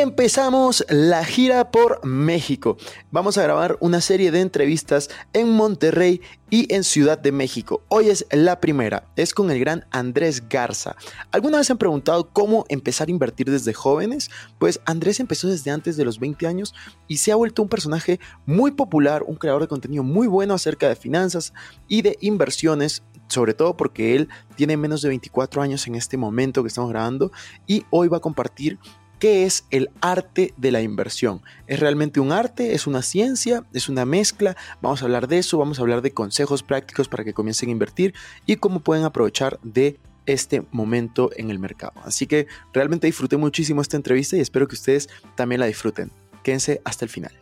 empezamos la gira por México. Vamos a grabar una serie de entrevistas en Monterrey y en Ciudad de México. Hoy es la primera, es con el gran Andrés Garza. ¿Alguna vez han preguntado cómo empezar a invertir desde jóvenes? Pues Andrés empezó desde antes de los 20 años y se ha vuelto un personaje muy popular, un creador de contenido muy bueno acerca de finanzas y de inversiones sobre todo porque él tiene menos de 24 años en este momento que estamos grabando y hoy va a compartir ¿Qué es el arte de la inversión? ¿Es realmente un arte? ¿Es una ciencia? ¿Es una mezcla? Vamos a hablar de eso, vamos a hablar de consejos prácticos para que comiencen a invertir y cómo pueden aprovechar de este momento en el mercado. Así que realmente disfruté muchísimo esta entrevista y espero que ustedes también la disfruten. Quédense hasta el final.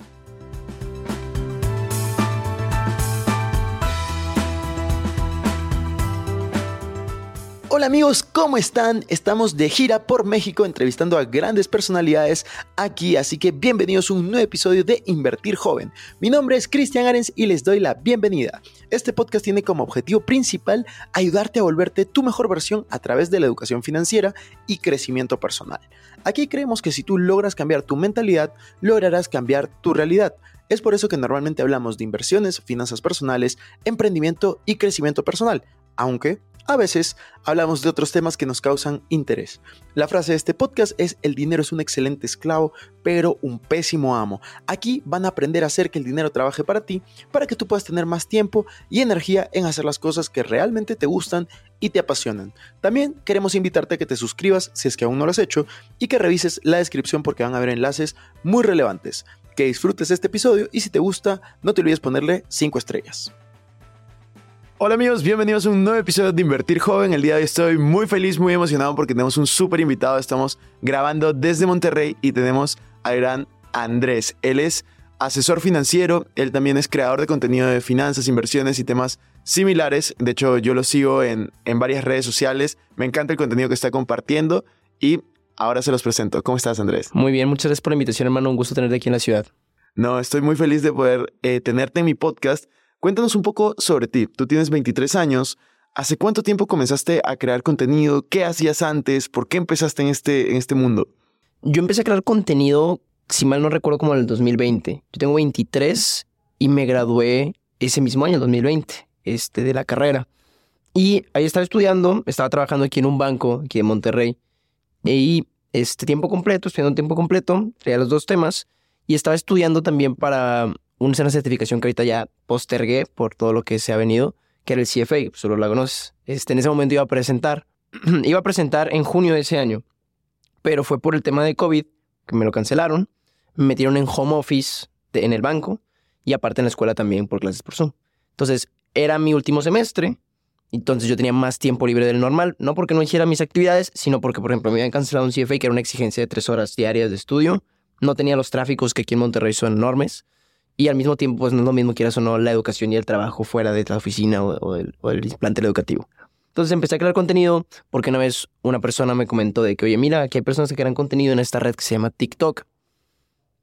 Hola amigos, ¿cómo están? Estamos de gira por México entrevistando a grandes personalidades aquí, así que bienvenidos a un nuevo episodio de Invertir Joven. Mi nombre es Cristian Arens y les doy la bienvenida. Este podcast tiene como objetivo principal ayudarte a volverte tu mejor versión a través de la educación financiera y crecimiento personal. Aquí creemos que si tú logras cambiar tu mentalidad, lograrás cambiar tu realidad. Es por eso que normalmente hablamos de inversiones, finanzas personales, emprendimiento y crecimiento personal, aunque a veces hablamos de otros temas que nos causan interés. La frase de este podcast es el dinero es un excelente esclavo, pero un pésimo amo. Aquí van a aprender a hacer que el dinero trabaje para ti, para que tú puedas tener más tiempo y energía en hacer las cosas que realmente te gustan y te apasionan. También queremos invitarte a que te suscribas si es que aún no lo has hecho y que revises la descripción porque van a haber enlaces muy relevantes. Que disfrutes este episodio y si te gusta, no te olvides ponerle 5 estrellas. Hola amigos, bienvenidos a un nuevo episodio de Invertir Joven. El día de hoy estoy muy feliz, muy emocionado porque tenemos un súper invitado. Estamos grabando desde Monterrey y tenemos al gran Andrés. Él es asesor financiero, él también es creador de contenido de finanzas, inversiones y temas similares. De hecho, yo lo sigo en, en varias redes sociales. Me encanta el contenido que está compartiendo y ahora se los presento. ¿Cómo estás, Andrés? Muy bien, muchas gracias por la invitación, hermano. Un gusto tenerte aquí en la ciudad. No, estoy muy feliz de poder eh, tenerte en mi podcast Cuéntanos un poco sobre ti. Tú tienes 23 años. ¿Hace cuánto tiempo comenzaste a crear contenido? ¿Qué hacías antes? ¿Por qué empezaste en este, en este mundo? Yo empecé a crear contenido, si mal no recuerdo, como en el 2020. Yo tengo 23 y me gradué ese mismo año, el 2020, este, de la carrera. Y ahí estaba estudiando, estaba trabajando aquí en un banco, aquí en Monterrey. Y este tiempo completo, estudiando tiempo completo, traía los dos temas. Y estaba estudiando también para una certificación que ahorita ya postergué por todo lo que se ha venido, que era el CFA, solo la conoces. Este, en ese momento iba a presentar, iba a presentar en junio de ese año, pero fue por el tema de COVID que me lo cancelaron, me metieron en home office en el banco y aparte en la escuela también por clases por Zoom. Entonces, era mi último semestre, entonces yo tenía más tiempo libre del normal, no porque no hiciera mis actividades, sino porque, por ejemplo, me habían cancelado un CFA que era una exigencia de tres horas diarias de estudio, no tenía los tráficos que aquí en Monterrey son enormes, y al mismo tiempo, pues no es lo mismo, quieras o no, la educación y el trabajo fuera de la oficina o, el, o el plantel educativo. Entonces empecé a crear contenido porque una vez una persona me comentó de que, oye, mira, aquí hay personas que crean contenido en esta red que se llama TikTok.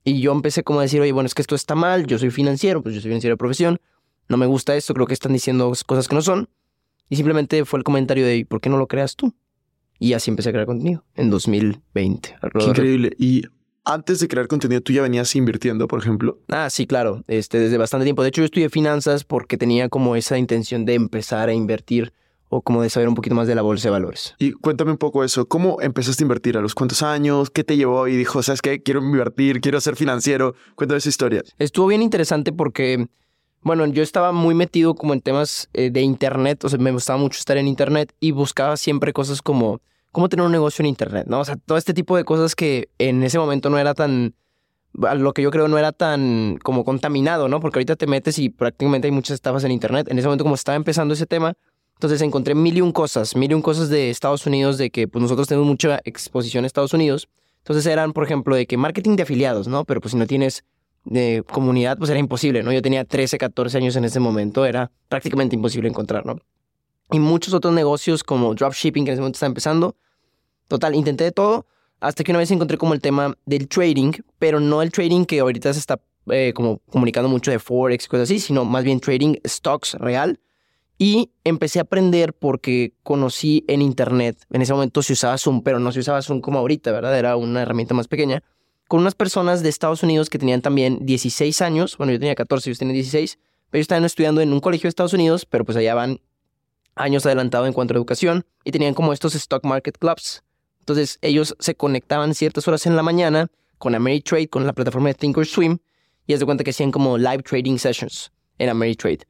Y yo empecé como a decir, oye, bueno, es que esto está mal, yo soy financiero, pues yo soy financiero de profesión, no me gusta esto, creo que están diciendo cosas que no son. Y simplemente fue el comentario de, ¿por qué no lo creas tú? Y así empecé a crear contenido en 2020. Qué increíble. Y antes de crear contenido, ¿tú ya venías invirtiendo, por ejemplo? Ah, sí, claro, este, desde bastante tiempo. De hecho, yo estudié finanzas porque tenía como esa intención de empezar a invertir o como de saber un poquito más de la bolsa de valores. Y cuéntame un poco eso. ¿Cómo empezaste a invertir? ¿A los cuántos años? ¿Qué te llevó? Y dijo, ¿sabes qué? Quiero invertir, quiero ser financiero. Cuéntame esa historia. Estuvo bien interesante porque, bueno, yo estaba muy metido como en temas eh, de internet. O sea, me gustaba mucho estar en internet y buscaba siempre cosas como cómo tener un negocio en Internet, ¿no? O sea, todo este tipo de cosas que en ese momento no era tan lo que yo creo no era tan como contaminado, ¿no? Porque ahorita te metes y prácticamente hay muchas estafas en internet. En ese momento como estaba empezando ese tema, entonces encontré mil y un cosas, mil y un cosas de Estados Unidos, de que pues nosotros tenemos mucha exposición a Estados Unidos. Entonces eran, por ejemplo, de que marketing de afiliados, ¿no? Pero pues si no tienes de comunidad, pues era imposible, ¿no? Yo tenía 13, 14 años en ese momento, era prácticamente imposible encontrar, ¿no? Y muchos otros negocios como dropshipping que en ese momento está empezando. Total, intenté de todo hasta que una vez encontré como el tema del trading, pero no el trading que ahorita se está eh, como comunicando mucho de Forex y cosas así, sino más bien trading stocks real. Y empecé a aprender porque conocí en internet, en ese momento se usaba Zoom, pero no se usaba Zoom como ahorita, ¿verdad? Era una herramienta más pequeña con unas personas de Estados Unidos que tenían también 16 años, bueno, yo tenía 14, ellos tenían 16, pero ellos estaban estudiando en un colegio de Estados Unidos, pero pues allá van años adelantados en cuanto a educación y tenían como estos stock market clubs. Entonces ellos se conectaban ciertas horas en la mañana con Ameritrade, con la plataforma de Thinkorswim, y es de cuenta que hacían como live trading sessions en Ameritrade.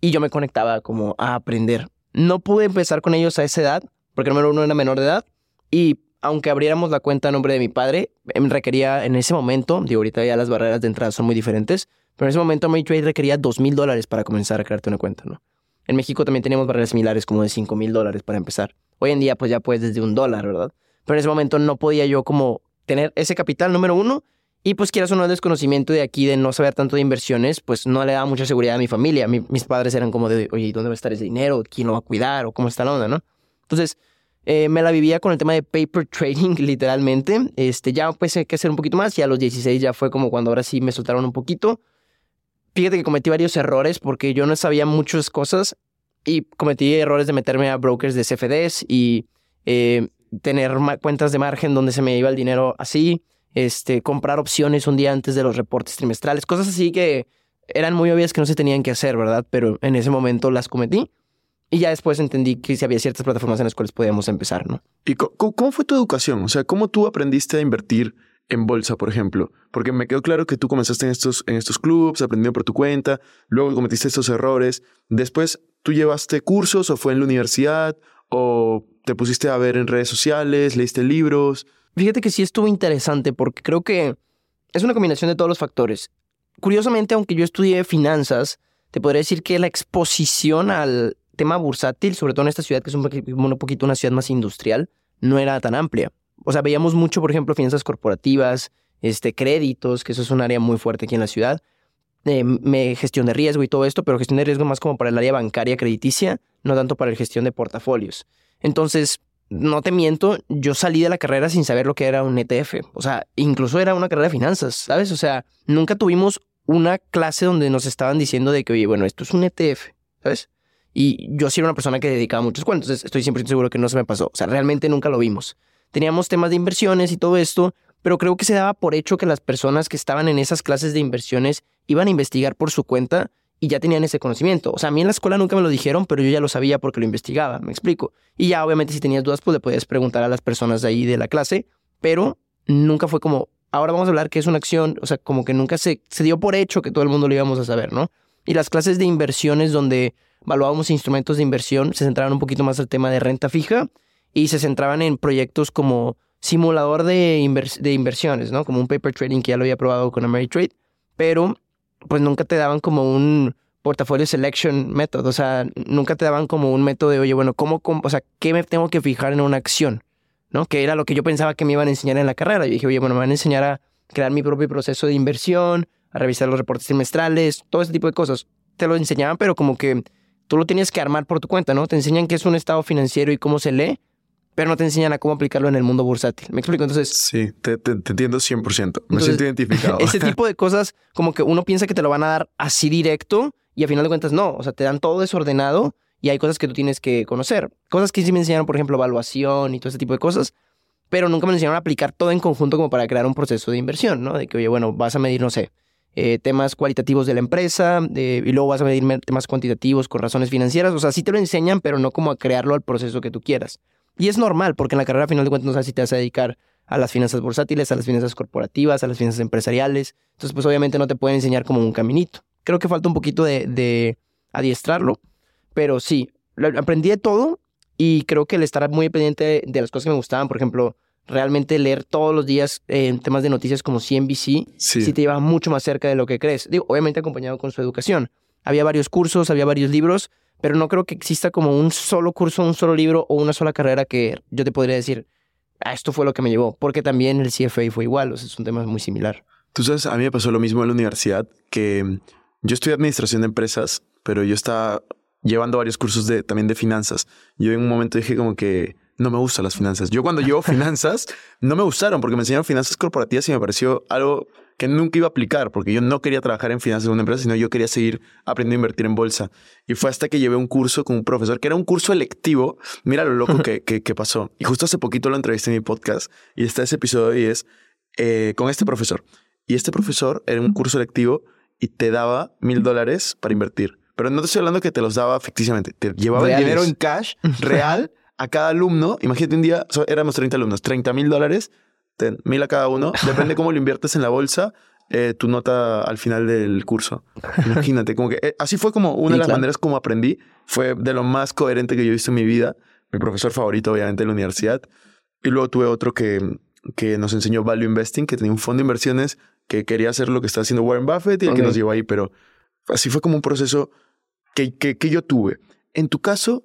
Y yo me conectaba como a aprender. No pude empezar con ellos a esa edad, porque número uno era menor de edad, y aunque abriéramos la cuenta a nombre de mi padre, em, requería en ese momento, digo, ahorita ya las barreras de entrada son muy diferentes, pero en ese momento Trade requería dos mil dólares para comenzar a crearte una cuenta, ¿no? En México también teníamos barreras similares como de cinco mil dólares para empezar. Hoy en día pues ya puedes desde un dólar, ¿verdad? Pero en ese momento no podía yo como tener ese capital número uno y pues quieras o no el desconocimiento de aquí de no saber tanto de inversiones, pues no le daba mucha seguridad a mi familia. mis padres eran como de, oye, ¿dónde va a estar ese dinero? ¿Quién lo va a cuidar? ¿O cómo está la onda, no? Entonces, eh, me la vivía con el tema de paper trading, literalmente. Este, ya pues hay que hacer un poquito más y a los 16 ya fue como cuando ahora sí me soltaron un poquito. Fíjate que cometí varios errores porque yo no sabía muchas cosas y cometí errores de meterme a brokers de CFDs y eh, tener cuentas de margen donde se me iba el dinero así, este, comprar opciones un día antes de los reportes trimestrales, cosas así que eran muy obvias que no se tenían que hacer, ¿verdad? Pero en ese momento las cometí. Y ya después entendí que si había ciertas plataformas en las cuales podíamos empezar, ¿no? ¿Y cómo fue tu educación? O sea, ¿cómo tú aprendiste a invertir en bolsa, por ejemplo? Porque me quedó claro que tú comenzaste en estos, en estos clubs, aprendiendo por tu cuenta, luego cometiste estos errores. Después, ¿tú llevaste cursos o fue en la universidad o te pusiste a ver en redes sociales, leíste libros? Fíjate que sí estuvo interesante porque creo que es una combinación de todos los factores. Curiosamente, aunque yo estudié finanzas, te podría decir que la exposición al tema bursátil, sobre todo en esta ciudad que es un, poquito una ciudad más industrial, no era tan amplia. O sea, veíamos mucho, por ejemplo, finanzas corporativas, este, créditos, que eso es un área muy fuerte aquí en la ciudad, eh, gestión de riesgo y todo esto, pero gestión de riesgo más como para el área bancaria crediticia, no tanto para la gestión de portafolios. Entonces, no te miento, yo salí de la carrera sin saber lo que era un ETF. O sea, incluso era una carrera de finanzas, ¿sabes? O sea, nunca tuvimos una clase donde nos estaban diciendo de que, oye, bueno, esto es un ETF, ¿sabes? Y yo sí era una persona que dedicaba muchos cuentos, estoy siempre seguro que no se me pasó. O sea, realmente nunca lo vimos. Teníamos temas de inversiones y todo esto, pero creo que se daba por hecho que las personas que estaban en esas clases de inversiones iban a investigar por su cuenta y ya tenían ese conocimiento. O sea, a mí en la escuela nunca me lo dijeron, pero yo ya lo sabía porque lo investigaba, me explico. Y ya obviamente si tenías dudas, pues le podías preguntar a las personas de ahí de la clase, pero nunca fue como, ahora vamos a hablar que es una acción, o sea, como que nunca se, se dio por hecho que todo el mundo lo íbamos a saber, ¿no? Y las clases de inversiones donde evaluábamos instrumentos de inversión, se centraban un poquito más al tema de renta fija y se centraban en proyectos como simulador de, de inversiones, ¿no? Como un paper trading que ya lo había probado con Ameritrade, pero pues nunca te daban como un portafolio selection method, o sea, nunca te daban como un método de, oye, bueno, ¿cómo, o sea, qué me tengo que fijar en una acción? ¿No? Que era lo que yo pensaba que me iban a enseñar en la carrera. Y dije, oye, bueno, me van a enseñar a crear mi propio proceso de inversión, a revisar los reportes trimestrales, todo ese tipo de cosas. Te lo enseñaban, pero como que tú lo tienes que armar por tu cuenta, ¿no? Te enseñan qué es un estado financiero y cómo se lee, pero no te enseñan a cómo aplicarlo en el mundo bursátil. ¿Me explico? Entonces... Sí, te, te, entiendo 100%. Me siento identificado. Ese tipo de cosas, como que uno piensa que te lo van a dar así directo y a final de cuentas no. O sea, te dan todo desordenado y hay cosas que tú tienes que conocer. Cosas que sí me enseñaron, por ejemplo, evaluación y todo ese tipo de cosas, pero nunca me enseñaron a aplicar todo en conjunto como para crear un proceso de inversión, ¿no? De que, oye, bueno, vas a medir, no sé, eh, temas cualitativos de la empresa y luego vas a medir temas cuantitativos con razones financieras. O sea, sí te lo enseñan, pero no como a crearlo al proceso que tú quieras. Y es normal, porque en la carrera, a final de cuentas, no sabes si te vas a dedicar a las finanzas bursátiles, a las finanzas corporativas, a las finanzas empresariales. Entonces, pues obviamente no te pueden enseñar como un caminito. Creo que falta un poquito de, de adiestrarlo, pero sí, aprendí de todo y creo que el estar muy pendiente de las cosas que me gustaban, por ejemplo, realmente leer todos los días en temas de noticias como CNBC, sí. te lleva mucho más cerca de lo que crees. Digo, obviamente acompañado con su educación. Había varios cursos, había varios libros, pero no creo que exista como un solo curso, un solo libro o una sola carrera que yo te podría decir, ah, esto fue lo que me llevó, porque también el CFA fue igual, o sea, es un tema muy similar. Tú sabes, a mí me pasó lo mismo en la universidad, que yo estudié administración de empresas, pero yo estaba llevando varios cursos de, también de finanzas. Yo en un momento dije como que no me gustan las finanzas. Yo cuando llevo finanzas, no me gustaron porque me enseñaron finanzas corporativas y me pareció algo que nunca iba a aplicar porque yo no quería trabajar en finanzas de una empresa, sino yo quería seguir aprendiendo a invertir en bolsa. Y fue hasta que llevé un curso con un profesor que era un curso electivo. Mira lo loco que, que, pasó. Y justo hace poquito lo entrevisté en mi podcast y está ese episodio y es eh, con este profesor. Y este profesor era un curso electivo y te daba mil dólares para invertir. Pero no te estoy hablando que te los daba ficticiamente. Te llevaba el dinero en cash real a cada alumno. Imagínate un día, éramos 30 alumnos, 30 mil dólares, mil a cada uno. Depende cómo lo inviertes en la bolsa, eh, tu nota al final del curso. Imagínate, como que eh, así fue como una de las maneras como aprendí. Fue de lo más coherente que yo he visto en mi vida. Mi profesor favorito, obviamente, en la universidad. Y luego tuve otro que, que nos enseñó Value Investing, que tenía un fondo de inversiones que quería hacer lo que está haciendo Warren Buffett y el que nos llevó ahí. Pero así fue como un proceso que, que, que yo tuve. En tu caso,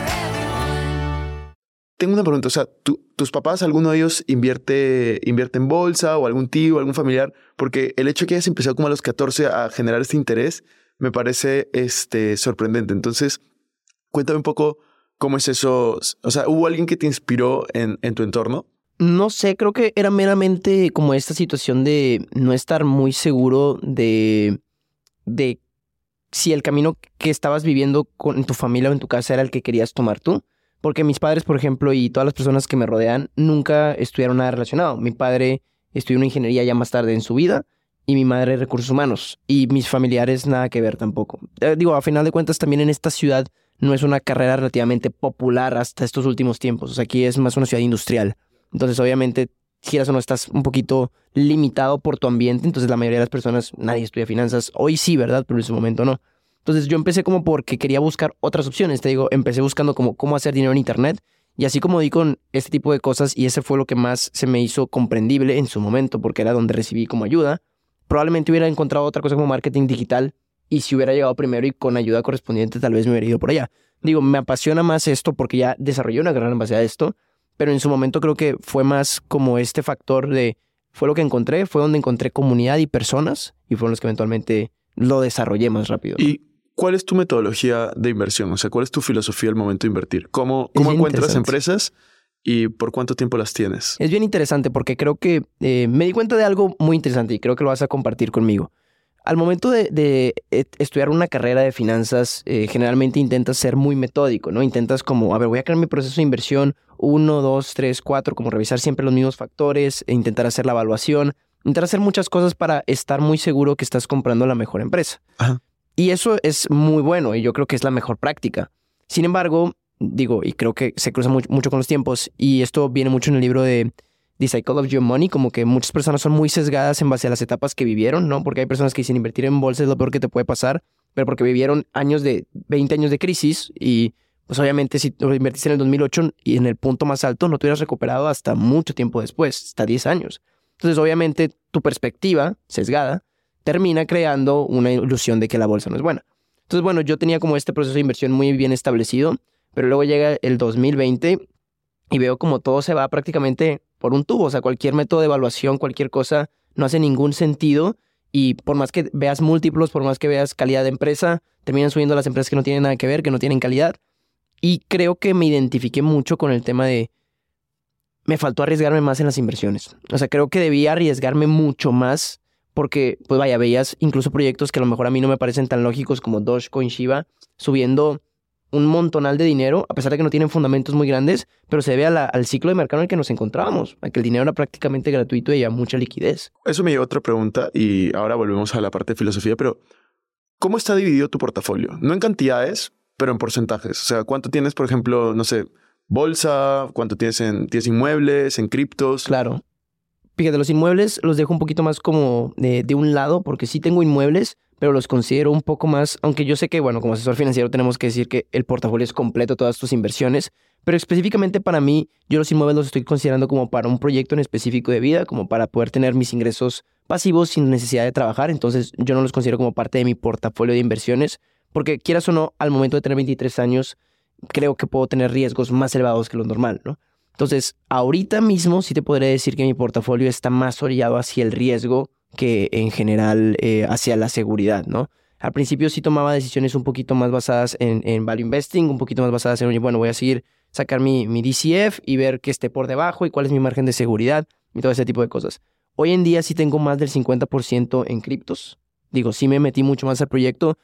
Tengo una pregunta, o sea, ¿tus papás, alguno de ellos invierte, invierte en bolsa o algún tío, algún familiar? Porque el hecho de que hayas empezado como a los 14 a generar este interés me parece este, sorprendente. Entonces, cuéntame un poco cómo es eso. O sea, ¿hubo alguien que te inspiró en, en tu entorno? No sé, creo que era meramente como esta situación de no estar muy seguro de, de si el camino que estabas viviendo con tu familia o en tu casa era el que querías tomar tú. Porque mis padres, por ejemplo, y todas las personas que me rodean, nunca estudiaron nada relacionado. Mi padre estudió una ingeniería ya más tarde en su vida y mi madre recursos humanos. Y mis familiares nada que ver tampoco. Eh, digo, a final de cuentas, también en esta ciudad no es una carrera relativamente popular hasta estos últimos tiempos. O sea, aquí es más una ciudad industrial. Entonces, obviamente, quieras o no, estás un poquito limitado por tu ambiente. Entonces, la mayoría de las personas, nadie estudia finanzas. Hoy sí, ¿verdad? Pero en ese momento no. Entonces yo empecé como porque quería buscar otras opciones. Te digo, empecé buscando como cómo hacer dinero en Internet. Y así como di con este tipo de cosas, y ese fue lo que más se me hizo comprendible en su momento, porque era donde recibí como ayuda, probablemente hubiera encontrado otra cosa como marketing digital. Y si hubiera llegado primero y con ayuda correspondiente, tal vez me hubiera ido por allá. Digo, me apasiona más esto porque ya desarrollé una en base a esto, pero en su momento creo que fue más como este factor de, fue lo que encontré, fue donde encontré comunidad y personas, y fueron los que eventualmente lo desarrollé más rápido. ¿Cuál es tu metodología de inversión? O sea, ¿cuál es tu filosofía al momento de invertir? ¿Cómo, cómo encuentras empresas y por cuánto tiempo las tienes? Es bien interesante porque creo que eh, me di cuenta de algo muy interesante y creo que lo vas a compartir conmigo. Al momento de, eh, estudiar una carrera de finanzas, eh, generalmente intentas ser muy metódico, ¿no? Intentas como, a ver, voy a crear mi proceso de inversión, uno, dos, tres, cuatro, como revisar siempre los mismos factores, e intentar hacer la evaluación, intentar hacer muchas cosas para estar muy seguro que estás comprando la mejor empresa. Ajá. Y eso es muy bueno y yo creo que es la mejor práctica. Sin embargo, digo, y creo que se cruza mucho con los tiempos, y esto viene mucho en el libro de The Cycle of Your Money, como que muchas personas son muy sesgadas en base a las etapas que vivieron, ¿no? Porque hay personas que dicen invertir en bolsa es lo peor que te puede pasar, pero porque vivieron años de 20 años de crisis y pues obviamente si invertiste en el 2008 y en el punto más alto no te hubieras recuperado hasta mucho tiempo después, hasta 10 años. Entonces obviamente tu perspectiva sesgada termina creando una ilusión de que la bolsa no es buena. Entonces, bueno, yo tenía como este proceso de inversión muy bien establecido, pero luego llega el 2020 y veo como todo se va prácticamente por un tubo, o sea, cualquier método de evaluación, cualquier cosa, no hace ningún sentido y por más que veas múltiplos, por más que veas calidad de empresa, terminan subiendo las empresas que no tienen nada que ver, que no tienen calidad. Y creo que me identifiqué mucho con el tema de me faltó arriesgarme más en las inversiones. O sea, creo que debía arriesgarme mucho más porque, pues vaya, veías incluso proyectos que a lo mejor a mí no me parecen tan lógicos como Dogecoin Shiba, subiendo un montonal de dinero, a pesar de que no tienen fundamentos muy grandes, pero se debe al ciclo de mercado en el que nos encontrábamos, a que el dinero era prácticamente gratuito y había mucha liquidez. Eso me lleva a otra pregunta y ahora volvemos a la parte de filosofía, pero ¿cómo está dividido tu portafolio? No en cantidades, pero en porcentajes. O sea, ¿cuánto tienes, por ejemplo, no sé, bolsa? ¿Cuánto tienes en tienes inmuebles, en criptos? Claro. Fíjate, los inmuebles los dejo un poquito más como de, un lado, porque sí tengo inmuebles, pero los considero un poco más, aunque yo sé que, bueno, como asesor financiero tenemos que decir que el portafolio es completo, todas tus inversiones, pero específicamente para mí, yo los inmuebles los estoy considerando como para un proyecto en específico de vida, como para poder tener mis ingresos pasivos sin necesidad de trabajar, entonces yo no los considero como parte de mi portafolio de inversiones, porque quieras o no, al momento de tener 23 años, creo que puedo tener riesgos más elevados que lo normal, ¿no? Entonces, ahorita mismo sí te podría decir que mi portafolio está más orillado hacia el riesgo que en general eh, hacia la seguridad, ¿no? Al principio sí tomaba decisiones un poquito más basadas en, value investing, un poquito más basadas en, bueno, voy a seguir, sacar mi, mi DCF y ver que esté por debajo y cuál es mi margen de seguridad y todo ese tipo de cosas. Hoy en día sí tengo más del 50% en criptos. Digo, sí me metí mucho más al proyecto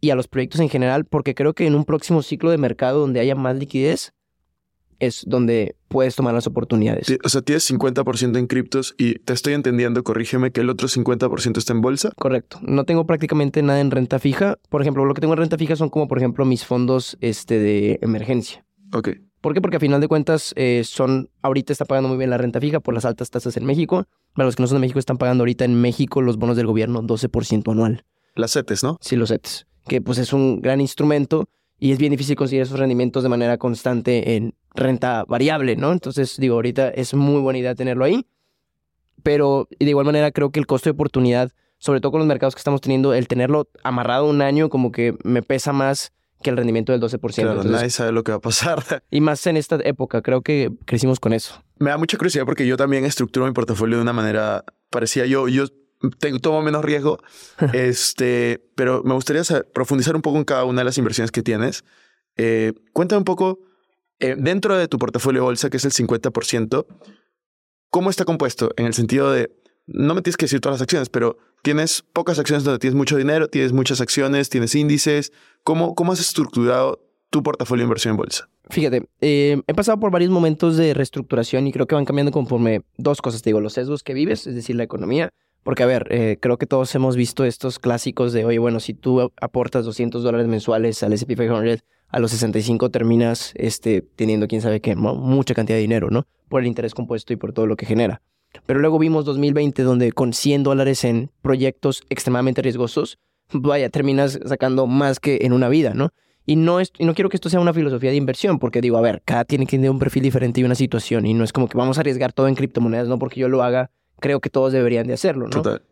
y a los proyectos en general porque creo que en un próximo ciclo de mercado donde haya más liquidez, es donde puedes tomar las oportunidades. O sea, tienes 50% en criptos y te estoy entendiendo, corrígeme, que el otro 50% está en bolsa. Correcto. No tengo prácticamente nada en renta fija. Por ejemplo, lo que tengo en renta fija son como, por ejemplo, mis fondos este, de emergencia. Ok. ¿Por qué? Porque a final de cuentas eh, son, ahorita está pagando muy bien la renta fija por las altas tasas en México. Para los que no son de México, están pagando ahorita en México los bonos del gobierno 12% anual. Las CETES, ¿no? Sí, los CETES. Que pues es un gran instrumento y es bien difícil conseguir esos rendimientos de manera constante en renta variable, ¿no? Entonces, digo, ahorita es muy buena idea tenerlo ahí, pero de igual manera creo que el costo de oportunidad, sobre todo con los mercados que estamos teniendo, el tenerlo amarrado un año como que me pesa más que el rendimiento del 12%. Claro, nadie sabe lo que va a pasar. Y más en esta época, creo que crecimos con eso. Me da mucha curiosidad porque yo también estructuro mi portafolio de una manera parecida. Yo, yo tengo, tomo menos riesgo, este, pero me gustaría profundizar un poco en cada una de las inversiones que tienes. Eh, cuéntame un poco, eh, dentro de tu portafolio bolsa, que es el 50%, ¿cómo está compuesto? En el sentido de, no me tienes que decir todas las acciones, pero tienes pocas acciones donde tienes mucho dinero, tienes muchas acciones, tienes índices. ¿Cómo, cómo has estructurado tu portafolio de inversión en bolsa? Fíjate, eh, he pasado por varios momentos de reestructuración y creo que van cambiando conforme dos cosas. Te digo, los sesgos que vives, es decir, la economía, porque, a ver, eh, creo que todos hemos visto estos clásicos de, oye, bueno, si tú aportas 200 dólares mensuales al S&P 500, a los 65 terminas este, teniendo quién sabe qué, mucha cantidad de dinero, ¿no? Por el interés compuesto y por todo lo que genera. Pero luego vimos 2020 donde con 100 dólares en proyectos extremadamente riesgosos, vaya, terminas sacando más que en una vida, ¿no? Y no, es, y no quiero que esto sea una filosofía de inversión, porque digo, a ver, cada tiene que tener un perfil diferente y una situación, y no es como que vamos a arriesgar todo en criptomonedas, no porque yo lo haga creo que todos deberían de hacerlo, ¿no? Total.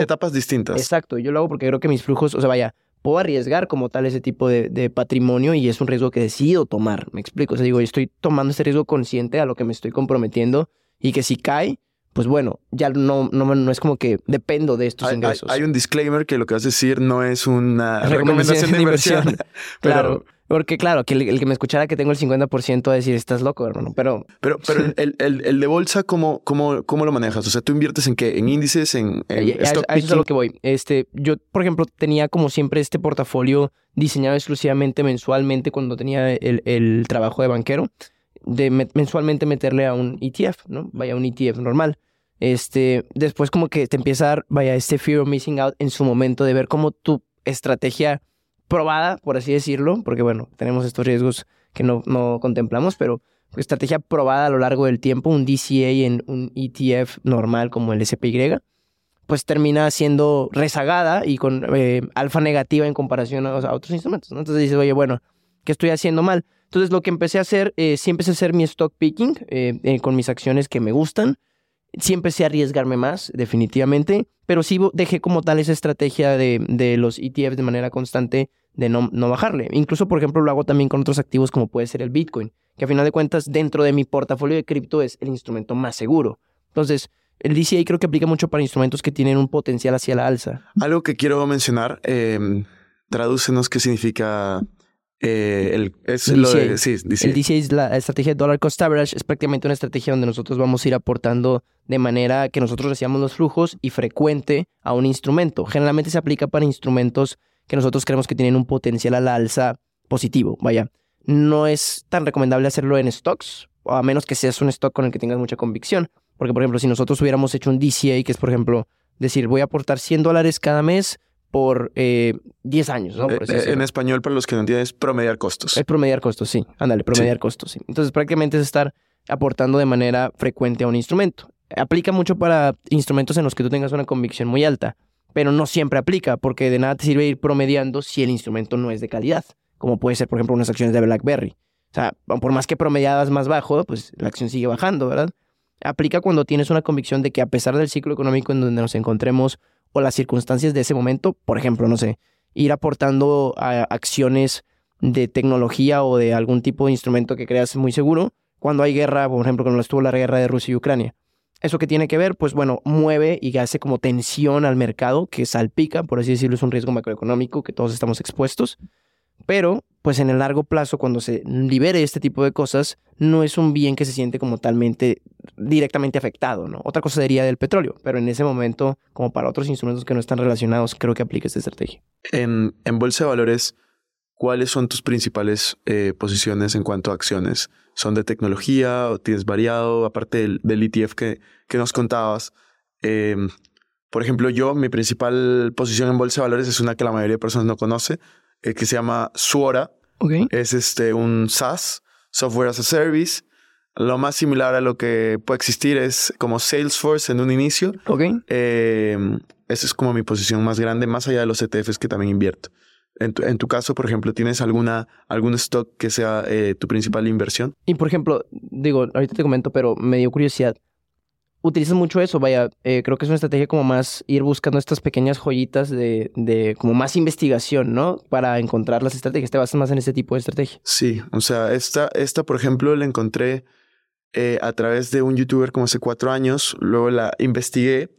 etapas distintas. Exacto, yo lo hago porque creo que mis flujos, o sea, vaya, puedo arriesgar como tal ese tipo de, patrimonio y es un riesgo que decido tomar, me explico, o sea, digo, estoy tomando ese riesgo consciente a lo que me estoy comprometiendo y que si cae, pues bueno, ya no, no, no es como que dependo de estos ingresos. Hay, un disclaimer que lo que vas a decir no es una recomendación, de inversión. claro. Porque claro, que el, que me escuchara que tengo el 50% a decir, estás loco, hermano, pero... Pero, pero el, el, el, de bolsa, ¿cómo, cómo, ¿cómo lo manejas? O sea, ¿tú inviertes en qué? ¿En índices? ¿En, en eso es a lo que voy. Este, yo, por ejemplo, tenía como siempre este portafolio diseñado exclusivamente mensualmente cuando tenía el, el trabajo de banquero, de mensualmente meterle a un ETF, ¿no? Vaya, un ETF normal. Este, después como que te empieza a dar, vaya, este fear of missing out en su momento de ver cómo tu estrategia probada, por así decirlo, porque bueno, tenemos estos riesgos que no, no contemplamos, pero estrategia probada a lo largo del tiempo, un DCA en un ETF normal como el SPY, pues termina siendo rezagada y con eh, alfa negativa en comparación a, otros instrumentos. Entonces dices, oye, bueno, ¿qué estoy haciendo mal? Entonces lo que empecé a hacer, eh, sí empecé a hacer mi stock picking eh, eh, con mis acciones que me gustan. Sí empecé a arriesgarme más, definitivamente, pero sí dejé como tal esa estrategia de, de los ETFs de manera constante de no, no, bajarle. Incluso, por ejemplo, lo hago también con otros activos como puede ser el Bitcoin, que a final de cuentas dentro de mi portafolio de cripto es el instrumento más seguro. Entonces, el DCA creo que aplica mucho para instrumentos que tienen un potencial hacia la alza. Algo que quiero mencionar, eh, tradúcenos qué significa eh, el, es Lo de, sí, El DCA es la estrategia de Dollar Cost Average, es prácticamente una estrategia donde nosotros vamos a ir aportando de manera que nosotros recibamos los flujos y frecuente a un instrumento. Generalmente se aplica para instrumentos que nosotros creemos que tienen un potencial a la alza positivo, vaya. no es tan recomendable hacerlo en stocks, a menos que seas un stock con el que tengas mucha convicción. Porque, por ejemplo, si nosotros hubiéramos hecho un DCA, que es, por ejemplo, decir, voy a aportar 100 dólares cada mes por eh, 10 años, ¿no? Por Eh, decirlo. en español, para los que no entienden, es promediar costos. Es promediar costos, sí. Ándale, promediar costos, sí. Entonces, prácticamente es estar aportando de manera frecuente a un instrumento. Aplica mucho para instrumentos en los que tú tengas una convicción muy alta, pero no siempre aplica, porque de nada te sirve ir promediando si el instrumento no es de calidad, como puede ser, por ejemplo, unas acciones de BlackBerry. O sea, por más que promediadas más bajo, pues la acción sigue bajando, ¿verdad? Aplica cuando tienes una convicción de que a pesar del ciclo económico en donde nos encontremos o las circunstancias de ese momento, por ejemplo, no sé, ir aportando a acciones de tecnología o de algún tipo de instrumento que creas muy seguro cuando hay guerra, por ejemplo, cuando estuvo la guerra de Rusia y Ucrania. ¿Eso que tiene que ver? Pues bueno, mueve y hace como tensión al mercado, que salpica, por así decirlo, es un riesgo macroeconómico que todos estamos expuestos. Pero, pues en el largo plazo, cuando se libere este tipo de cosas, no es un bien que se siente como talmente directamente afectado, ¿no? Otra cosa sería del petróleo, pero en ese momento, como para otros instrumentos que no están relacionados, creo que aplica esta estrategia. En, Bolsa de Valores, ¿cuáles son tus principales eh, posiciones en cuanto a acciones? ¿Son de tecnología o tienes variado? Aparte del, ETF que, que nos contabas. Eh, por ejemplo, yo, mi principal posición en Bolsa de Valores es una que la mayoría de personas no conoce, eh, que se llama Suora. Es este, un SaaS, Software as a Service. Lo más similar a lo que puede existir es como Salesforce en un inicio. Ok. Eh, esa es como mi posición más grande, más allá de los ETFs que también invierto. En tu, en tu caso, por ejemplo, ¿tienes alguna, algún stock que sea eh, tu principal inversión? Y por ejemplo, digo, ahorita te comento, pero me dio curiosidad. Utilizas mucho eso, vaya, eh, creo que es una estrategia como más ir buscando estas pequeñas joyitas de, de como más investigación, ¿no? Para encontrar las estrategias. Te basas más en ese tipo de estrategia. Sí, o sea, esta, esta por ejemplo, la encontré eh, a través de un youtuber como hace cuatro años, luego la investigué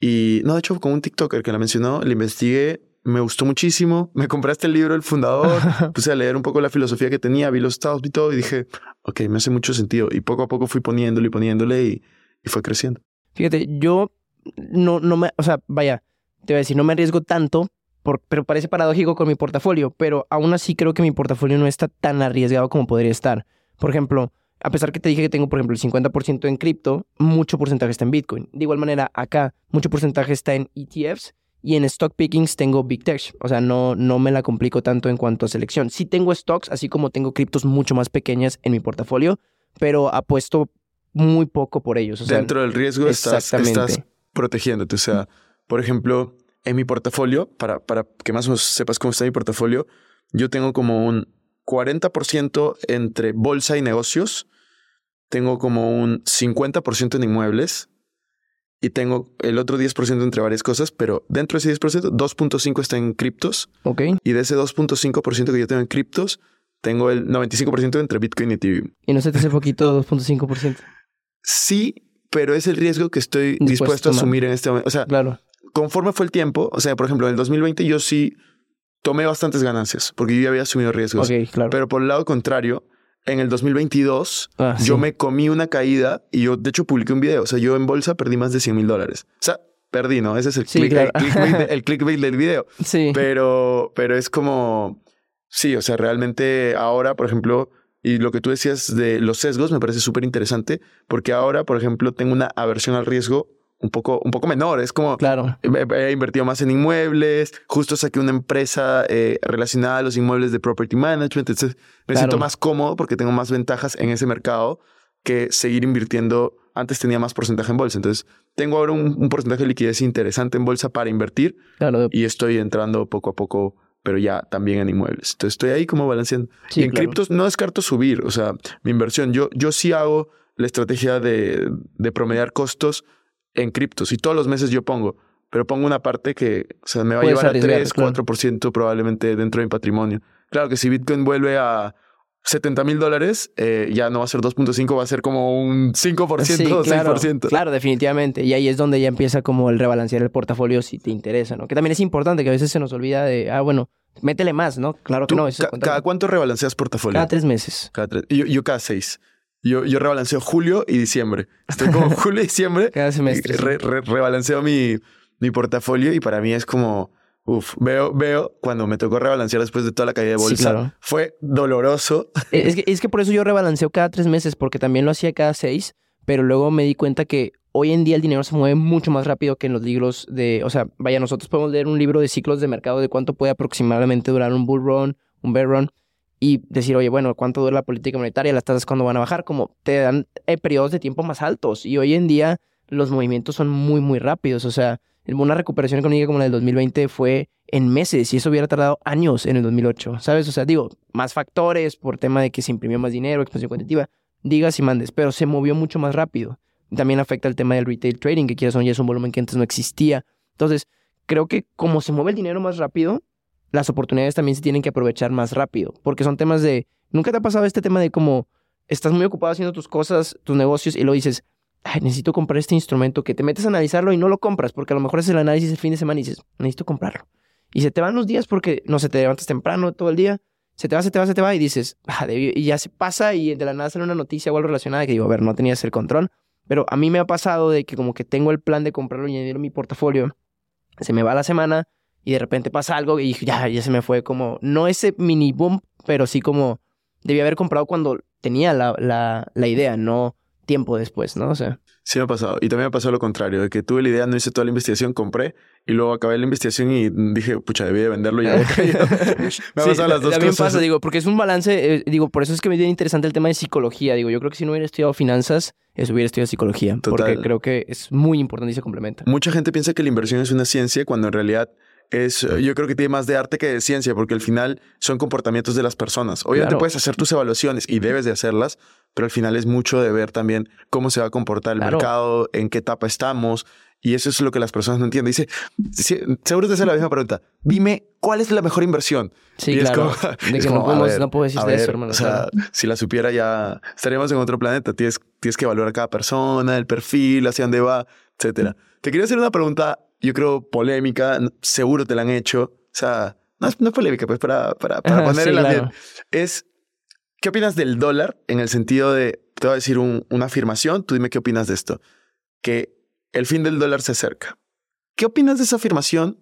y, no, de hecho, con un TikToker que la mencionó, la investigué, me gustó muchísimo, me compraste el libro El Fundador, puse a leer un poco la filosofía que tenía, vi los estados y todo y dije, ok, me hace mucho sentido y poco a poco fui poniéndole y poniéndole y, y fue creciendo. Fíjate, yo no, no me, o sea, vaya, te voy a decir, no me arriesgo tanto, por, pero parece paradójico con mi portafolio, pero aún así creo que mi portafolio no está tan arriesgado como podría estar. Por ejemplo, a pesar que te dije que tengo, por ejemplo, el 50% en cripto, mucho porcentaje está en Bitcoin. De igual manera, acá, mucho porcentaje está en ETFs y en stock pickings tengo Big Tech. O sea, no, no me la complico tanto en cuanto a selección. Sí tengo stocks, así como tengo criptos mucho más pequeñas en mi portafolio, pero apuesto muy poco por ellos. O sea, Dentro del riesgo estás, protegiéndote. O sea, por ejemplo, en mi portafolio, para, para que más o menos sepas cómo está mi portafolio, yo tengo como un 40% entre bolsa y negocios, tengo como un 50% en inmuebles y tengo el otro 10% entre varias cosas, pero dentro de ese 10%, 2.5 está en criptos Ok. y de ese 2.5% que yo tengo en criptos, tengo el 95% entre Bitcoin y Ethereum. Y no se te hace poquito 2.5%. Sí, pero es el riesgo que estoy Dispuesto dispuesto, a asumir en este momento. O sea, Claro. conforme fue el tiempo, o sea, por ejemplo, en el 2020 yo sí tomé bastantes ganancias porque yo ya había asumido riesgos. Ok, claro. Pero por el lado contrario, en el 2022 Ah, yo sí. me comí una caída y yo, de hecho, publiqué un video. O sea, yo en bolsa perdí más de 100 mil dólares. O sea, perdí, ¿no? Ese es el, Sí, click- claro. el clickbait, de- el clickbait del video. Sí. Pero, pero es como, sí, o sea, realmente ahora, por ejemplo, y lo que tú decías de los sesgos me parece súper interesante, porque ahora, por ejemplo, tengo una aversión al riesgo un poco, un poco menor. Es como, Claro. he, he invertido más en inmuebles, justo saqué una empresa eh, relacionada a los inmuebles de property management, entonces me Claro. siento más cómodo porque tengo más ventajas en ese mercado que seguir invirtiendo. Antes tenía más porcentaje en bolsa, entonces tengo ahora un, un porcentaje de liquidez interesante en bolsa para invertir Claro. y estoy entrando poco a poco, pero ya también en inmuebles. Entonces estoy ahí como balanceando. Sí, y en claro. criptos no descarto subir, o sea, mi inversión. Yo, yo sí hago la estrategia de, de promediar costos en criptos y todos los meses yo pongo, pero pongo una parte que o sea, me va a llevar a arriesgar, 3, claro. 4% probablemente dentro de mi patrimonio. Claro que si Bitcoin vuelve a 70 mil dólares, eh, ya no va a ser 2.5, va a ser como un 5% Sí, o claro, 6%. claro, definitivamente. Y ahí es donde ya empieza como el rebalancear el portafolio si te interesa, ¿no? Que también es importante, que a veces se nos olvida de, ah, bueno, métele más, ¿no? Claro que ¿Tú no, eso ca-. ¿Cada cuánto rebalanceas portafolio? Cada tres meses. Cada tres. Yo, yo cada seis. Yo, yo rebalanceo julio y diciembre. Estoy como julio y diciembre. Cada semestre. re- rebalanceo mi, mi portafolio y para mí es como, Uf, veo, veo cuando me tocó rebalancear después de toda la caída de bolsa. Fue doloroso. Eh, es que, es que por eso yo rebalanceo cada tres meses, porque también lo hacía cada seis, pero luego me di cuenta que hoy en día el dinero se mueve mucho más rápido que en los libros de, o sea, vaya, nosotros podemos leer un libro de ciclos de mercado de cuánto puede aproximadamente durar un bull run, un bear run, y decir, oye, bueno, ¿cuánto dura la política monetaria? Las tasas cuándo van a bajar, como te dan eh, periodos de tiempo más altos. Y hoy en día los movimientos son muy, muy rápidos. O sea, una recuperación económica como la del 2020 fue en meses y eso hubiera tardado años en el 2008, ¿sabes? O sea, digo, más factores por tema de que se imprimió más dinero, expansión cuantitativa, digas y mandes, pero se movió mucho más rápido. También afecta el tema del retail trading, que quieras o no, ya es un volumen que antes no existía. Entonces, creo que como se mueve el dinero más rápido, las oportunidades también se tienen que aprovechar más rápido, porque son temas de, ¿nunca te ha pasado este tema de como estás muy ocupado haciendo tus cosas, tus negocios, y lo dices, necesito comprar este instrumento, que te metes a analizarlo y no lo compras, porque a lo mejor es el análisis el fin de semana y dices, necesito comprarlo. Y se te van los días porque no se te levantas temprano todo el día, se te va, se te va, se te va y dices, ah, y ya se pasa y de la nada sale una noticia o algo relacionada que digo, a ver, no tenías el control. Pero a mí me ha pasado de que como que tengo el plan de comprarlo y añadirlo a mi portafolio, se me va la semana y de repente pasa algo y ya, ya se me fue como, no ese mini boom, pero sí como debía haber comprado cuando tenía la, la, la idea, no tiempo después, ¿no? O sea. Sí me ha pasado. Y también me ha pasado lo contrario, de que tuve la idea, no hice toda la investigación, compré y luego acabé la investigación y dije, pucha, debí de venderlo y ya. me ha pasado las dos también pasa, digo, porque es un balance, eh, digo, por eso es que me viene interesante el tema de psicología. Digo, yo creo que si no hubiera estudiado finanzas, eso hubiera estudiado psicología. Porque creo que es muy importante y se complementa. Mucha gente piensa que la inversión es una ciencia cuando en realidad es, eh, yo creo que tiene más de arte que de ciencia, porque al final son comportamientos de las personas. Obviamente puedes hacer tus evaluaciones y debes de hacerlas, pero al final es mucho de ver también cómo se va a comportar el mercado, en qué etapa estamos. Y eso es lo que las personas no entienden. Dice, seguro te hace la misma pregunta. Dime, ¿cuál es la mejor inversión? Sí, claro. de que no, puedo decir de eso, hermano. O sea, si la supiera ya estaríamos en otro planeta. Tienes, tienes que evaluar a cada persona, el perfil, hacia dónde va, etcétera. Te quería hacer una pregunta yo creo, polémica, seguro te la han hecho. O sea, no es, polémica, pues para, para, para poner el ambiente. Es, ¿qué opinas del dólar en el sentido de, te voy a decir una afirmación, tú dime qué opinas de esto? Que el fin del dólar se acerca. ¿Qué opinas de esa afirmación?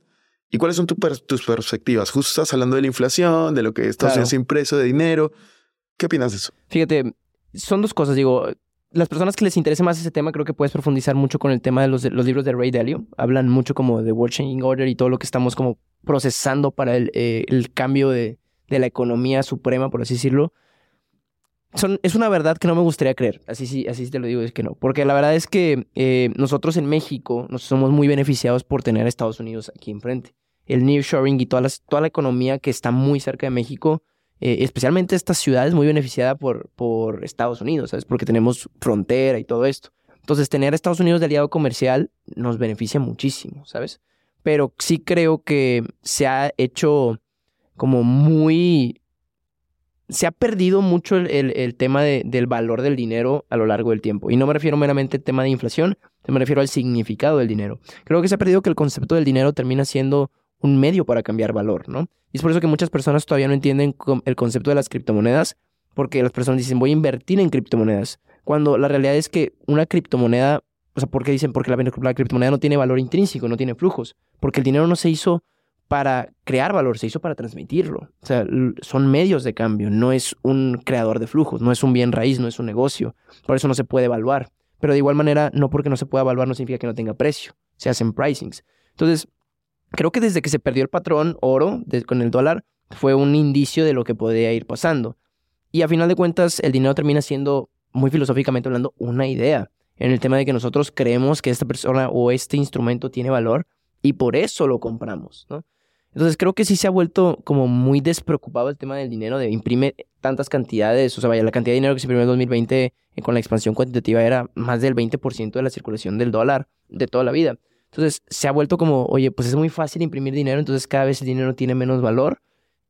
¿Y cuáles son tus perspectivas? Justo estás hablando de la inflación, de lo que Estados Unidos impreso de dinero. ¿Qué opinas de eso? Fíjate, son dos cosas. Digo, las personas que les interese más ese tema, creo que puedes profundizar mucho con el tema de los, los libros de Ray Dalio. Hablan mucho como de World Changing Order y todo lo que estamos como procesando para el, eh, el cambio de, de, la economía suprema, por así decirlo. Es una verdad que no me gustaría creer, así sí, así te lo digo, es que no. Porque la verdad es que eh, nosotros en México nos somos muy beneficiados por tener a Estados Unidos aquí enfrente. El nearshoring y toda, toda la economía que está muy cerca de México eh, especialmente esta ciudad es muy beneficiada por, por Estados Unidos, ¿sabes? Porque tenemos frontera y todo esto. Entonces, tener a Estados Unidos de aliado comercial nos beneficia muchísimo, ¿sabes? Pero sí creo que se ha hecho como muy... Se ha perdido mucho el, el, tema de, del valor del dinero a lo largo del tiempo. Y no me refiero meramente al tema de inflación, me refiero al significado del dinero. Creo que se ha perdido que el concepto del dinero termina siendo un medio para cambiar valor, ¿no? Y es por eso que muchas personas todavía no entienden el concepto de las criptomonedas, porque las personas dicen, voy a invertir en criptomonedas, cuando la realidad es que una criptomoneda, o sea, ¿por qué dicen? Porque la, la criptomoneda no tiene valor intrínseco, no tiene flujos, porque el dinero no se hizo para crear valor, se hizo para transmitirlo. O sea, son medios de cambio, no es un creador de flujos, no es un bien raíz, no es un negocio. Por eso no se puede evaluar. Pero de igual manera, no porque no se pueda evaluar no significa que no tenga precio. Se hacen pricings. Entonces, creo que desde que se perdió el patrón oro con el dólar fue un indicio de lo que podría ir pasando. Y a final de cuentas, el dinero termina siendo, muy filosóficamente hablando, una idea en el tema de que nosotros creemos que esta persona o este instrumento tiene valor y por eso lo compramos, ¿no? Entonces creo que sí se ha vuelto como muy despreocupado el tema del dinero, de imprimir tantas cantidades, o sea, vaya, la cantidad de dinero que se imprimió en 2020 eh, con la expansión cuantitativa era más del 20% de la circulación del dólar de toda la vida. Entonces se ha vuelto como, oye, pues es muy fácil imprimir dinero, entonces cada vez el dinero tiene menos valor.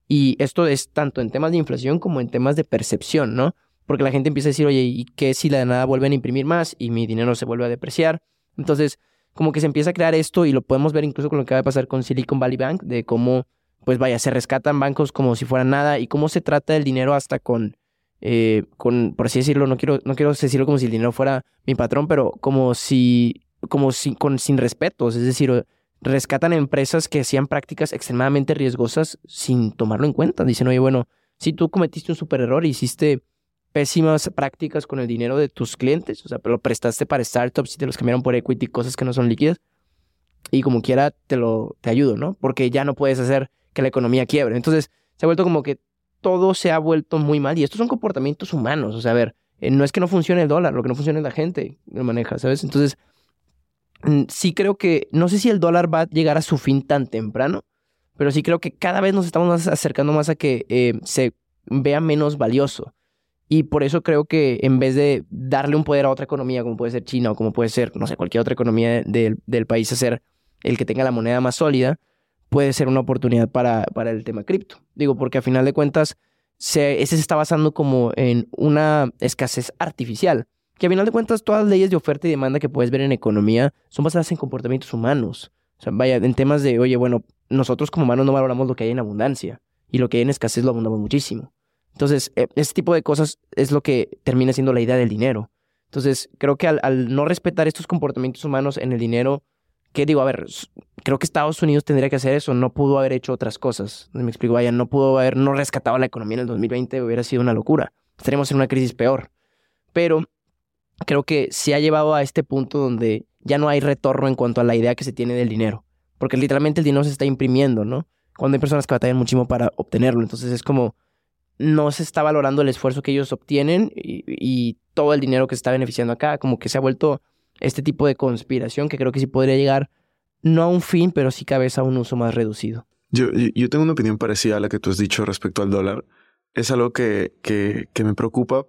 Y esto es tanto en temas de inflación como en temas de percepción, ¿no? Porque la gente empieza a decir, oye, ¿y qué si la nada vuelven a imprimir más y mi dinero se vuelve a depreciar? Entonces, como que se empieza a crear esto y lo podemos ver incluso con lo que va a pasar con Silicon Valley Bank, de cómo, pues vaya, se rescatan bancos como si fueran nada y cómo se trata el dinero hasta con, eh, con por así decirlo, no quiero, no quiero decirlo como si el dinero fuera mi patrón, pero como si como sin, con, sin respetos, es decir, rescatan empresas que hacían prácticas extremadamente riesgosas sin tomarlo en cuenta. Dicen, oye, bueno, si tú cometiste un super error hiciste pésimas prácticas con el dinero de tus clientes, o sea, lo prestaste para startups y te los cambiaron por equity, cosas que no son líquidas, y como quiera te lo te ayudo, ¿no? Porque ya no puedes hacer que la economía quiebre. Entonces, se ha vuelto como que todo se ha vuelto muy mal y estos son comportamientos humanos, o sea, a ver, eh, no es que no funcione el dólar, lo que no funciona es la gente que lo maneja, ¿sabes? Entonces, mm, sí creo que, no sé si el dólar va a llegar a su fin tan temprano, pero sí creo que cada vez nos estamos acercando más a que eh, se vea menos valioso. Y por eso creo que en vez de darle un poder a otra economía, como puede ser China o como puede ser, no sé, cualquier otra economía del, del país, a ser el que tenga la moneda más sólida, puede ser una oportunidad para, para el tema cripto. Digo, porque a final de cuentas, se, ese se está basando como en una escasez artificial. Que a final de cuentas, todas las leyes de oferta y demanda que puedes ver en economía son basadas en comportamientos humanos. O sea, vaya, en temas de, oye, bueno, nosotros como humanos no valoramos lo que hay en abundancia y lo que hay en escasez lo abundamos muchísimo. Entonces, e, ese tipo de cosas es lo que termina siendo la idea del dinero. Entonces, creo que al, no respetar estos comportamientos humanos en el dinero, ¿qué digo? A ver, creo que Estados Unidos tendría que hacer eso, no pudo haber hecho otras cosas. Me explico, vaya, no pudo haber, no rescatado la economía en el 2020, hubiera sido una locura. Estaríamos en una crisis peor. Pero creo que se ha llevado a este punto donde ya no hay retorno en cuanto a la idea que se tiene del dinero. Porque literalmente el dinero se está imprimiendo, ¿no? Cuando hay personas que batallan muchísimo para obtenerlo. Entonces es como, no se está valorando el esfuerzo que ellos obtienen y, y todo el dinero que se está beneficiando acá. Como que se ha vuelto este tipo de conspiración que creo que sí podría llegar no a un fin, pero sí vez a un uso más reducido. Yo, yo tengo una opinión parecida a la que tú has dicho respecto al dólar. Es algo que, que, que me preocupa,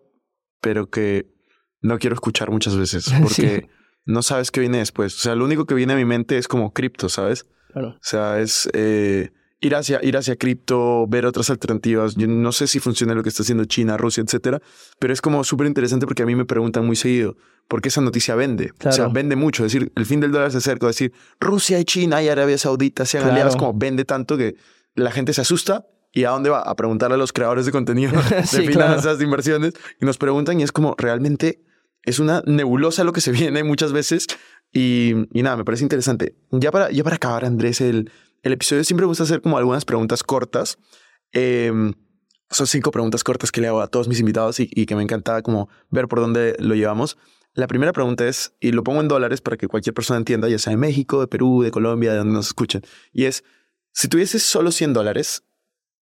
pero que no quiero escuchar muchas veces porque no sabes qué viene después. O sea, lo único que viene a mi mente es como cripto, ¿sabes? Claro. O sea, es eh, ir hacia, ir hacia cripto, ver otras alternativas. Yo no sé si funciona lo que está haciendo China, Rusia, etcétera, pero es como súper interesante porque a mí me preguntan muy seguido por qué esa noticia vende. O sea, vende mucho. Es decir, el fin del dólar se acerca. Es decir, Rusia y China y Arabia Saudita han aliados, como vende tanto que la gente se asusta. ¿Y a dónde va? A preguntarle a los creadores de contenido, de finanzas, de inversiones. Y nos preguntan y es como realmente es una nebulosa lo que se viene muchas veces. Y, y nada, me parece interesante. Ya para, ya para acabar, Andrés, el, el episodio siempre gusta hacer como algunas preguntas cortas. Em, son cinco preguntas cortas que le hago a todos mis invitados y, que me encanta como ver por dónde lo llevamos. La primera pregunta es, y lo pongo en dólares para que cualquier persona entienda, ya sea de México, de Perú, de Colombia, de donde nos escuchen, y es, si tuvieses solo 100 dólares,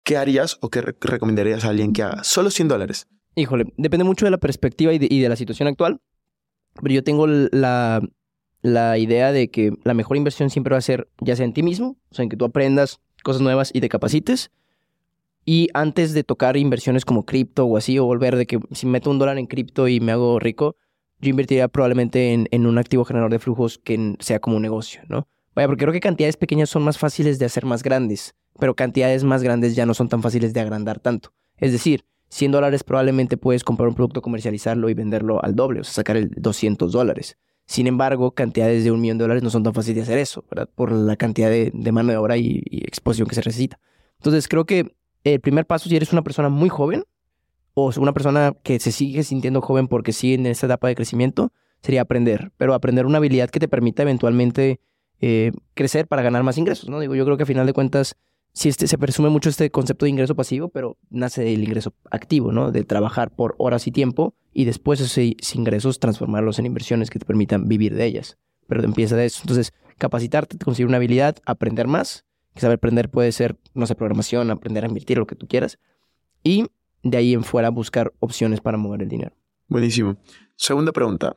¿qué harías o qué recomendarías a alguien que haga? Solo 100 dólares. Híjole, depende mucho de la perspectiva y de la situación actual, pero yo tengo la, la idea de que la mejor inversión siempre va a ser ya sea en ti mismo, o sea, en que tú aprendas cosas nuevas y te capacites. Y antes de tocar inversiones como cripto o así, o volver de que si meto un dólar en cripto y me hago rico, yo invertiría probablemente en, un activo generador de flujos que sea como un negocio, ¿no? Vaya, porque creo que cantidades pequeñas son más fáciles de hacer más grandes, pero cantidades más grandes ya no son tan fáciles de agrandar tanto. Es decir, 100 dólares probablemente puedes comprar un producto, comercializarlo y venderlo al doble, o sea, sacar el 200 dólares. Sin embargo, cantidades de un millón de dólares no son tan fáciles de hacer eso, ¿verdad? Por la cantidad de, mano de obra y, exposición que se necesita. Entonces, creo que el primer paso, si eres una persona muy joven o una persona que se sigue sintiendo joven porque sigue en esta etapa de crecimiento, sería aprender, pero aprender una habilidad que te permita eventualmente eh, crecer para ganar más ingresos, ¿no? Digo, yo creo que a final de cuentas sí este, se presume mucho este concepto de ingreso pasivo, pero nace del ingreso activo, ¿no? De trabajar por horas y tiempo y después esos ingresos transformarlos en inversiones que te permitan vivir de ellas. Pero empieza de eso. Entonces, capacitarte, conseguir una habilidad, aprender más. Que saber aprender puede ser, no sé, programación, aprender a invertir, lo que tú quieras. Y de ahí en fuera buscar opciones para mover el dinero. Buenísimo. Segunda pregunta.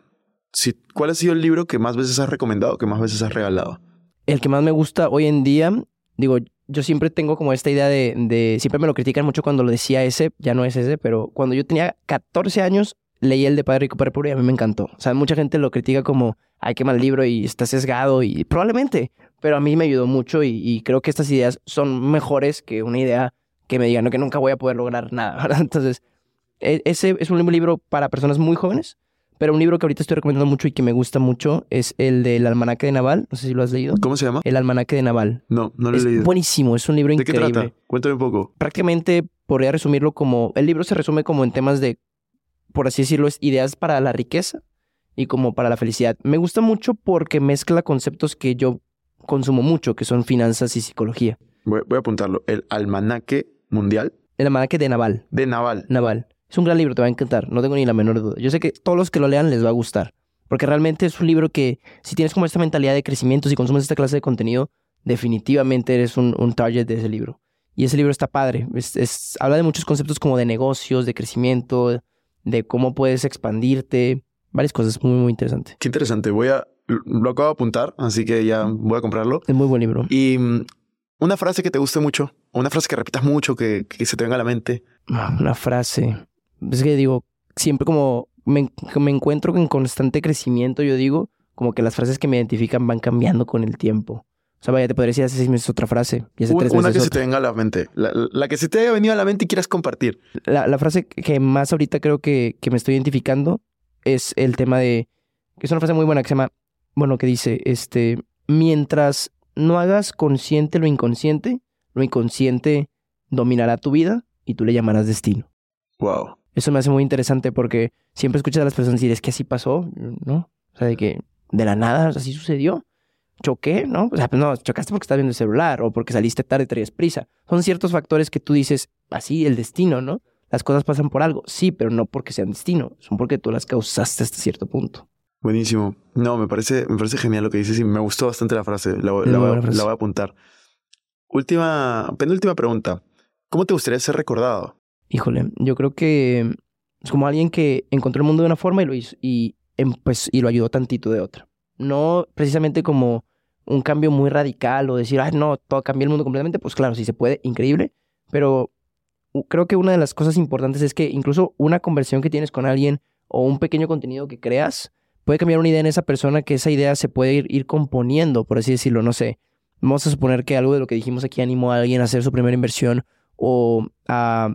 Si, ¿Cuál ha sido el libro que más veces has recomendado, que más veces has regalado? El que más me gusta hoy en día, digo, yo siempre tengo como esta idea de, siempre me lo critican mucho cuando lo decía ese, ya no es ese, pero cuando yo tenía 14 años leí el de Padre Rico, Padre Pobre y a mí me encantó. O sea, mucha gente lo critica como, ay, qué mal libro y está sesgado y probablemente, pero a mí me ayudó mucho y, creo que estas ideas son mejores que una idea que me diga, no, que nunca voy a poder lograr nada, ¿verdad? Entonces, e, ese es un libro para personas muy jóvenes pero un libro que ahorita estoy recomendando mucho y que me gusta mucho es el del Almanaque de Naval. No sé si lo has leído. ¿Cómo se llama? El Almanaque de Naval. No, no lo he leído. Buenísimo, es un libro increíble. ¿De qué trata? Cuéntame un poco. Prácticamente podría resumirlo como. El libro se resume como en temas de, por así decirlo, es ideas para la riqueza y como para la felicidad. Me gusta mucho porque mezcla conceptos que yo consumo mucho, que son finanzas y psicología. Voy, voy a apuntarlo. El almanaque mundial El almanaque de Naval. de Naval. Naval. Es un gran libro, te va a encantar, no tengo ni la menor duda. Yo sé que todos los que lo lean les va a gustar, porque realmente es un libro que si tienes como esta mentalidad de crecimiento, si consumes esta clase de contenido, definitivamente eres un, un target de ese libro. Y ese libro está padre, es, es- habla de muchos conceptos como de negocios, de crecimiento, de cómo puedes expandirte, varias cosas muy, muy interesante. Qué interesante. Voy a... Lo acabo de apuntar, así que ya voy a comprarlo. Es muy buen libro. Y mm, una frase que te guste mucho, una frase que repitas mucho, que, que se te venga a la mente. Ah, Una frase. Es que digo, siempre como me, me encuentro en constante crecimiento, yo digo, como que las frases que me identifican van cambiando con el tiempo. O sea, vaya, te podría decir hace seis meses otra frase y hace Un- tres una meses que se te venga a la mente. La, la que se te haya venido a la mente y quieras compartir. La, la frase que más ahorita creo que, que me estoy identificando es el tema de... que es una frase muy buena que se llama... Bueno, que dice, este... Mientras no hagas consciente lo inconsciente, lo inconsciente dominará tu vida y tú le llamarás destino. Wow. Eso me hace muy interesante porque siempre escuchas a las personas decir, es que así pasó, ¿no? O sea, de que de la nada así sucedió. Choqué, ¿no? O sea, pues no, chocaste porque estás viendo el celular o porque saliste tarde y traías prisa. Son ciertos factores que tú dices, así, el destino, ¿no? Las cosas pasan por algo. Sí, pero no porque sean destino. Son porque tú las causaste hasta cierto punto. Buenísimo. No, me parece, me parece genial lo que dices y me gustó bastante la frase. La, voy- la frase. la voy a apuntar. Última, penúltima pregunta. ¿Cómo te gustaría ser recordado? Híjole, yo creo que es como alguien que encontró el mundo de una forma y lo hizo, y, em, pues, y lo ayudó tantito de otra. No precisamente como un cambio muy radical o decir, ah, no, todo cambió el mundo completamente. Pues claro, si se puede, increíble. Pero creo que una de las cosas importantes es que incluso una conversión que tienes con alguien o un pequeño contenido que creas puede cambiar una idea en esa persona que esa idea se puede ir, ir componiendo, por así decirlo. No sé, vamos a suponer que algo de lo que dijimos aquí animó a alguien a hacer su primera inversión o a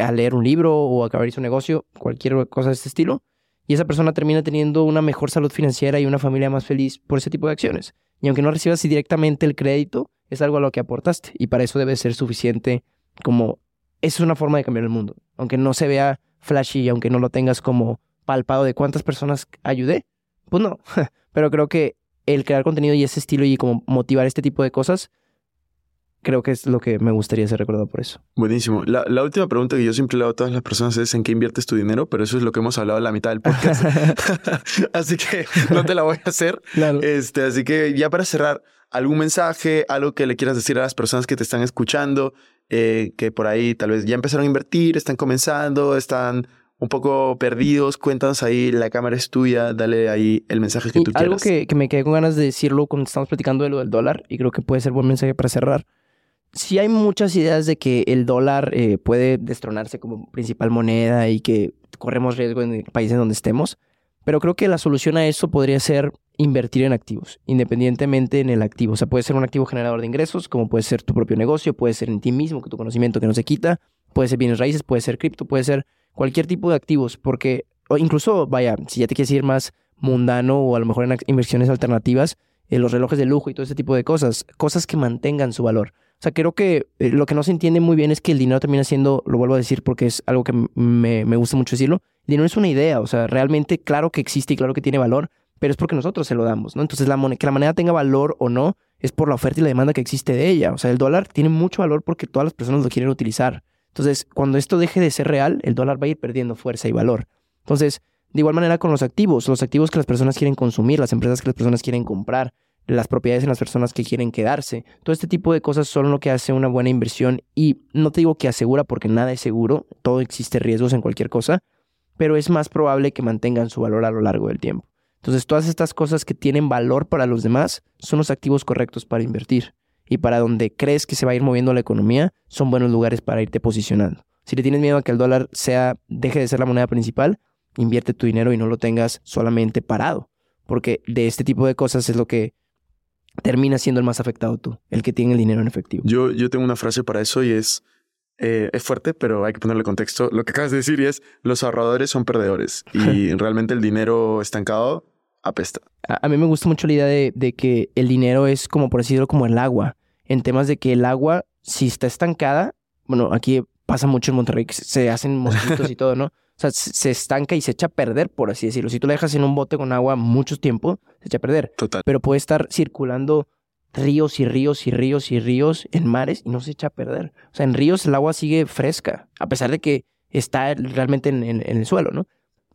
a leer un libro o a acabar su negocio, cualquier cosa de este estilo, y esa persona termina teniendo una mejor salud financiera y una familia más feliz por ese tipo de acciones. Y aunque no recibas directamente el crédito, es algo a lo que aportaste, y para eso debe ser suficiente como... Es una forma de cambiar el mundo. Aunque no se vea flashy y aunque no lo tengas como palpado de cuántas personas ayudé, pues no. Pero creo que el crear contenido y ese estilo y como motivar este tipo de cosas, creo que es lo que me gustaría ser recordado por eso. Buenísimo. La, la última pregunta que yo siempre le hago a todas las personas es en qué inviertes tu dinero, pero eso es lo que hemos hablado en la mitad del podcast. así que no te la voy a hacer. Claro. Este, así que ya para cerrar, algún mensaje, algo que le quieras decir a las personas que te están escuchando, eh, que por ahí tal vez ya empezaron a invertir, están comenzando, están un poco perdidos, cuéntanos ahí, la cámara es tuya, dale ahí el mensaje que Y tú algo quieras. que, que me quedé con ganas de decirlo cuando estamos platicando de lo del dólar, y creo que puede ser buen mensaje para cerrar. Sí hay muchas ideas de que el dólar eh, puede destronarse como principal moneda y que corremos riesgo en el país en donde estemos, pero creo que la solución a eso podría ser invertir en activos, independientemente en el activo. O sea, puede ser un activo generador de ingresos, como puede ser tu propio negocio, puede ser en ti mismo, que tu conocimiento que no se quita, puede ser bienes raíces, puede ser cripto, puede ser cualquier tipo de activos, porque o incluso, vaya, si ya te quieres ir más mundano o a lo mejor en inversiones alternativas, eh, los relojes de lujo y todo ese tipo de cosas, cosas que mantengan su valor. O sea, creo que eh, lo que no se entiende muy bien es que el dinero termina siendo, lo vuelvo a decir porque es algo que me, gusta mucho decirlo, el dinero es una idea, o sea, realmente claro que existe y claro que tiene valor, pero es porque nosotros se lo damos, ¿no? Entonces, la que la moneda tenga valor o no es por la oferta y la demanda que existe de ella. O sea, el dólar tiene mucho valor porque todas las personas lo quieren utilizar. Entonces, cuando esto deje de ser real, el dólar va a ir perdiendo fuerza y valor. Entonces, de igual manera con los activos, los activos que las personas quieren consumir, las empresas que las personas quieren comprar, las propiedades en las personas que quieren quedarse. Todo este tipo de cosas son lo que hace una buena inversión y no te digo que asegura porque nada es seguro, todo existe riesgos en cualquier cosa, pero es más probable que mantengan su valor a lo largo del tiempo. Entonces, todas estas cosas que tienen valor para los demás son los activos correctos para invertir. Y para donde crees que se va a ir moviendo la economía, son buenos lugares para irte posicionando. Si le tienes miedo a que el dólar sea, deje de ser la moneda principal, invierte tu dinero y no lo tengas solamente parado. Porque de este tipo de cosas es lo que termina siendo el más afectado tú, el que tiene el dinero en efectivo. Yo, yo tengo una frase para eso y es, eh, es fuerte, pero hay que ponerle contexto. Lo que acabas de decir y es, los ahorradores son perdedores y realmente el dinero estancado apesta. A, a mí me gusta mucho la idea de, de que el dinero es como, por decirlo, como el agua. En temas de que el agua, si está estancada, bueno, aquí pasa mucho en Monterrey que se- se hacen mosquitos y todo, ¿no? O sea, se estanca y se echa a perder, por así decirlo. Si tú la dejas en un bote con agua mucho tiempo, se echa a perder. Total. Pero puede estar circulando ríos y ríos y ríos y ríos en mares y no se echa a perder. O sea, en ríos el agua sigue fresca, a pesar de que está realmente en, el suelo, ¿no?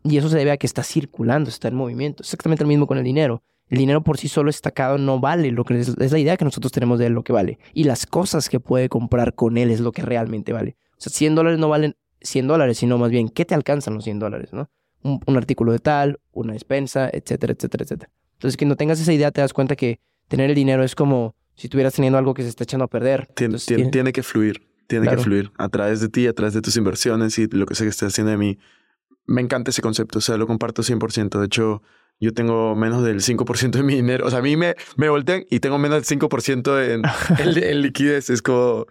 Y eso se debe a que está circulando, está en movimiento. Exactamente lo mismo con el dinero. El dinero por sí solo estacado no vale lo que es, es, la idea que nosotros tenemos de él, lo que vale. Y las cosas que puede comprar con él es lo que realmente vale. O sea, 100 dólares no valen 100 dólares, sino más bien, ¿qué te alcanzan los 100 dólares, no? Un, artículo de tal, una despensa, etcétera, etcétera, etcétera. Entonces, que no tengas esa idea, te das cuenta que tener el dinero es como si estuvieras teniendo algo que se está echando a perder. tiene, tiene, que fluir, tiene que fluir a través de ti, a través de tus inversiones y lo que sé que estés haciendo de mí. Me encanta ese concepto, o sea, lo comparto 100%. De hecho, yo tengo menos del 5% de mi dinero. O sea, a mí me, me voltean y tengo menos del 5% en, en, liquidez. Es como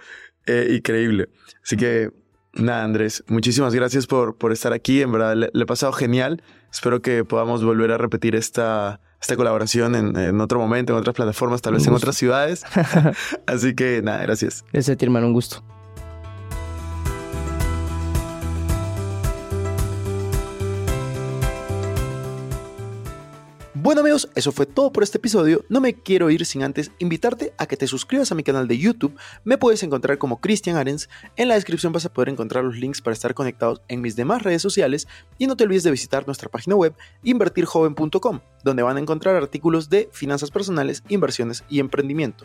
eh, increíble. Así que Nada, Andrés, muchísimas gracias por, por estar aquí. En verdad, le, he pasado genial. Espero que podamos volver a repetir esta, esta colaboración en, en otro momento, en otras plataformas, tal vez en otras ciudades. Así que nada, gracias. Gracias a ti, hermano, un gusto. Bueno amigos, eso fue todo por este episodio. No me quiero ir sin antes invitarte a que te suscribas a mi canal de YouTube. Me puedes encontrar como Cristian Arens. En la descripción vas a poder encontrar los links para estar conectados en mis demás redes sociales. Y no te olvides de visitar nuestra página web invertirjoven.com, donde van a encontrar artículos de finanzas personales, inversiones y emprendimiento.